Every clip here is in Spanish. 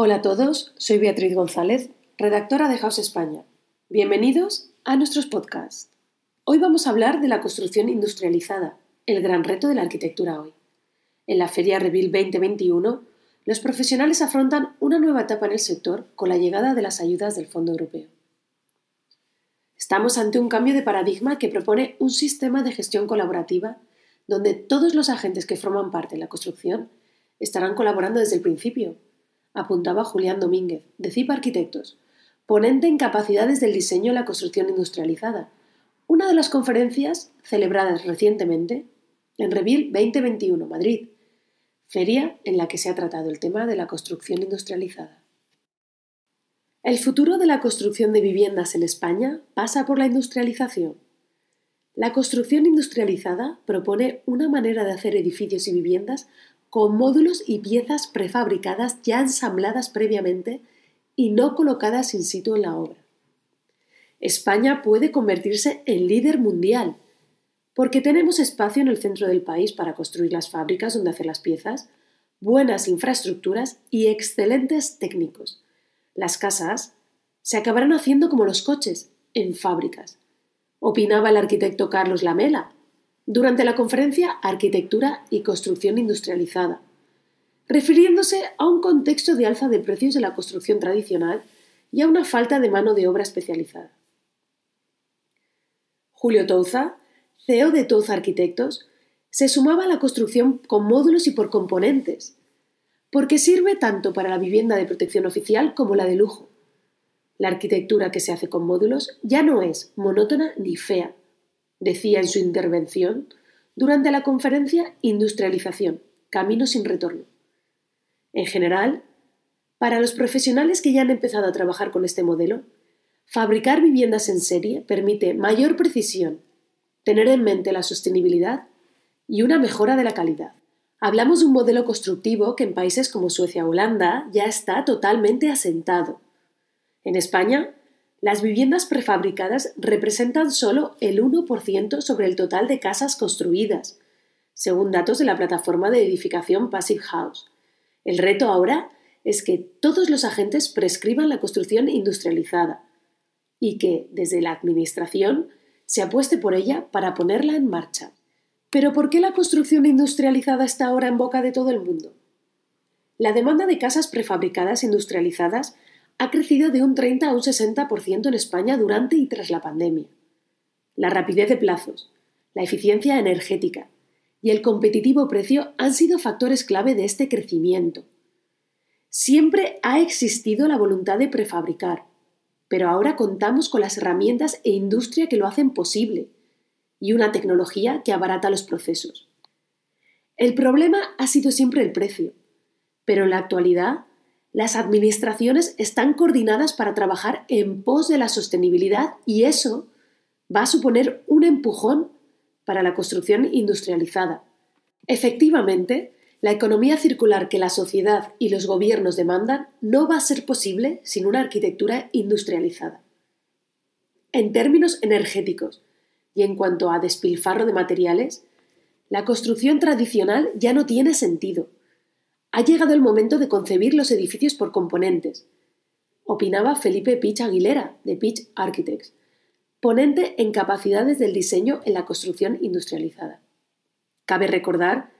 Hola a todos, soy Beatriz González, redactora de House España. Bienvenidos a nuestros podcasts. Hoy vamos a hablar de la construcción industrializada, el gran reto de la arquitectura hoy. En la Feria Revil 2021, los profesionales afrontan una nueva etapa en el sector con la llegada de las ayudas del Fondo Europeo. Estamos ante un cambio de paradigma que propone un sistema de gestión colaborativa donde todos los agentes que forman parte de la construcción estarán colaborando desde el principio, apuntaba Julián Domínguez, de CIP Arquitectos, ponente en capacidades del diseño en la construcción industrializada, una de las conferencias celebradas recientemente en Revil 2021, Madrid, feria en la que se ha tratado el tema de la construcción industrializada. El futuro de la construcción de viviendas en España pasa por la industrialización. La construcción industrializada propone una manera de hacer edificios y viviendas con módulos y piezas prefabricadas ya ensambladas previamente y no colocadas in situ en la obra. España puede convertirse en líder mundial, porque tenemos espacio en el centro del país para construir las fábricas donde hacer las piezas, buenas infraestructuras y excelentes técnicos. Las casas se acabarán haciendo como los coches, en fábricas, opinaba el arquitecto Carlos Lamela durante la conferencia Arquitectura y Construcción Industrializada, refiriéndose a un contexto de alza de precios de la construcción tradicional y a una falta de mano de obra especializada. Julio Touza, CEO de Touza Arquitectos, se sumaba a la construcción con módulos y por componentes, porque sirve tanto para la vivienda de protección oficial como la de lujo, la arquitectura que se hace con módulos ya no es monótona ni fea, decía en su intervención durante la conferencia Industrialización, Camino sin Retorno. En general, para los profesionales que ya han empezado a trabajar con este modelo, fabricar viviendas en serie permite mayor precisión, tener en mente la sostenibilidad y una mejora de la calidad. Hablamos de un modelo constructivo que en países como Suecia o Holanda ya está totalmente asentado en España, las viviendas prefabricadas representan solo el 1% sobre el total de casas construidas, según datos de la plataforma de edificación Passive House. El reto ahora es que todos los agentes prescriban la construcción industrializada y que, desde la Administración, se apueste por ella para ponerla en marcha. Pero ¿por qué la construcción industrializada está ahora en boca de todo el mundo? La demanda de casas prefabricadas industrializadas ha crecido de un 30 a un 60% en España durante y tras la pandemia. La rapidez de plazos, la eficiencia energética y el competitivo precio han sido factores clave de este crecimiento. Siempre ha existido la voluntad de prefabricar, pero ahora contamos con las herramientas e industria que lo hacen posible y una tecnología que abarata los procesos. El problema ha sido siempre el precio, pero en la actualidad las administraciones están coordinadas para trabajar en pos de la sostenibilidad y eso va a suponer un empujón para la construcción industrializada. Efectivamente, la economía circular que la sociedad y los gobiernos demandan no va a ser posible sin una arquitectura industrializada. En términos energéticos y en cuanto a despilfarro de materiales, la construcción tradicional ya no tiene sentido ha llegado el momento de concebir los edificios por componentes, opinaba Felipe Pich Aguilera, de Pitch Architects, ponente en capacidades del diseño en la construcción industrializada. Cabe recordar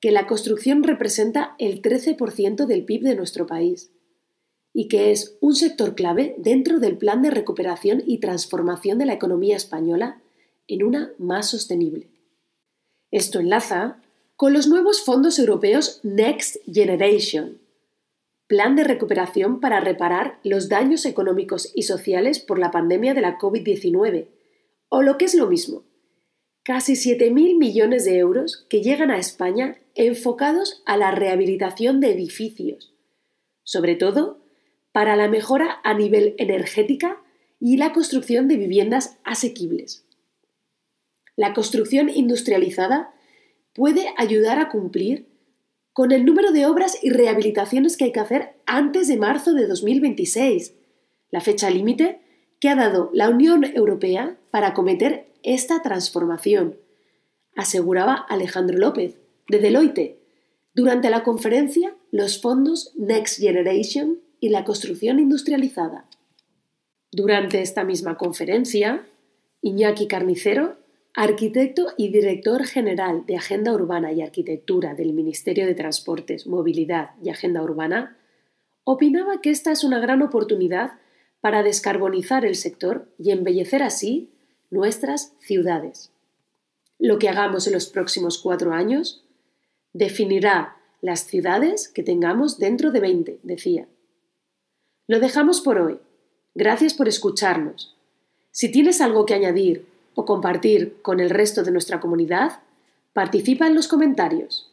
que la construcción representa el 13% del PIB de nuestro país y que es un sector clave dentro del plan de recuperación y transformación de la economía española en una más sostenible. Esto enlaza con los nuevos fondos europeos Next Generation, plan de recuperación para reparar los daños económicos y sociales por la pandemia de la COVID-19, o lo que es lo mismo, casi 7.000 millones de euros que llegan a España enfocados a la rehabilitación de edificios, sobre todo para la mejora a nivel energética y la construcción de viviendas asequibles. La construcción industrializada puede ayudar a cumplir con el número de obras y rehabilitaciones que hay que hacer antes de marzo de 2026, la fecha límite que ha dado la Unión Europea para acometer esta transformación, aseguraba Alejandro López, de Deloitte, durante la conferencia los fondos Next Generation y la construcción industrializada. Durante esta misma conferencia, Iñaki Carnicero, arquitecto y director general de Agenda Urbana y Arquitectura del Ministerio de Transportes, Movilidad y Agenda Urbana, opinaba que esta es una gran oportunidad para descarbonizar el sector y embellecer así nuestras ciudades. Lo que hagamos en los próximos cuatro años definirá las ciudades que tengamos dentro de 20, decía. Lo dejamos por hoy. Gracias por escucharnos. Si tienes algo que añadir o compartir con el resto de nuestra comunidad, participa en los comentarios.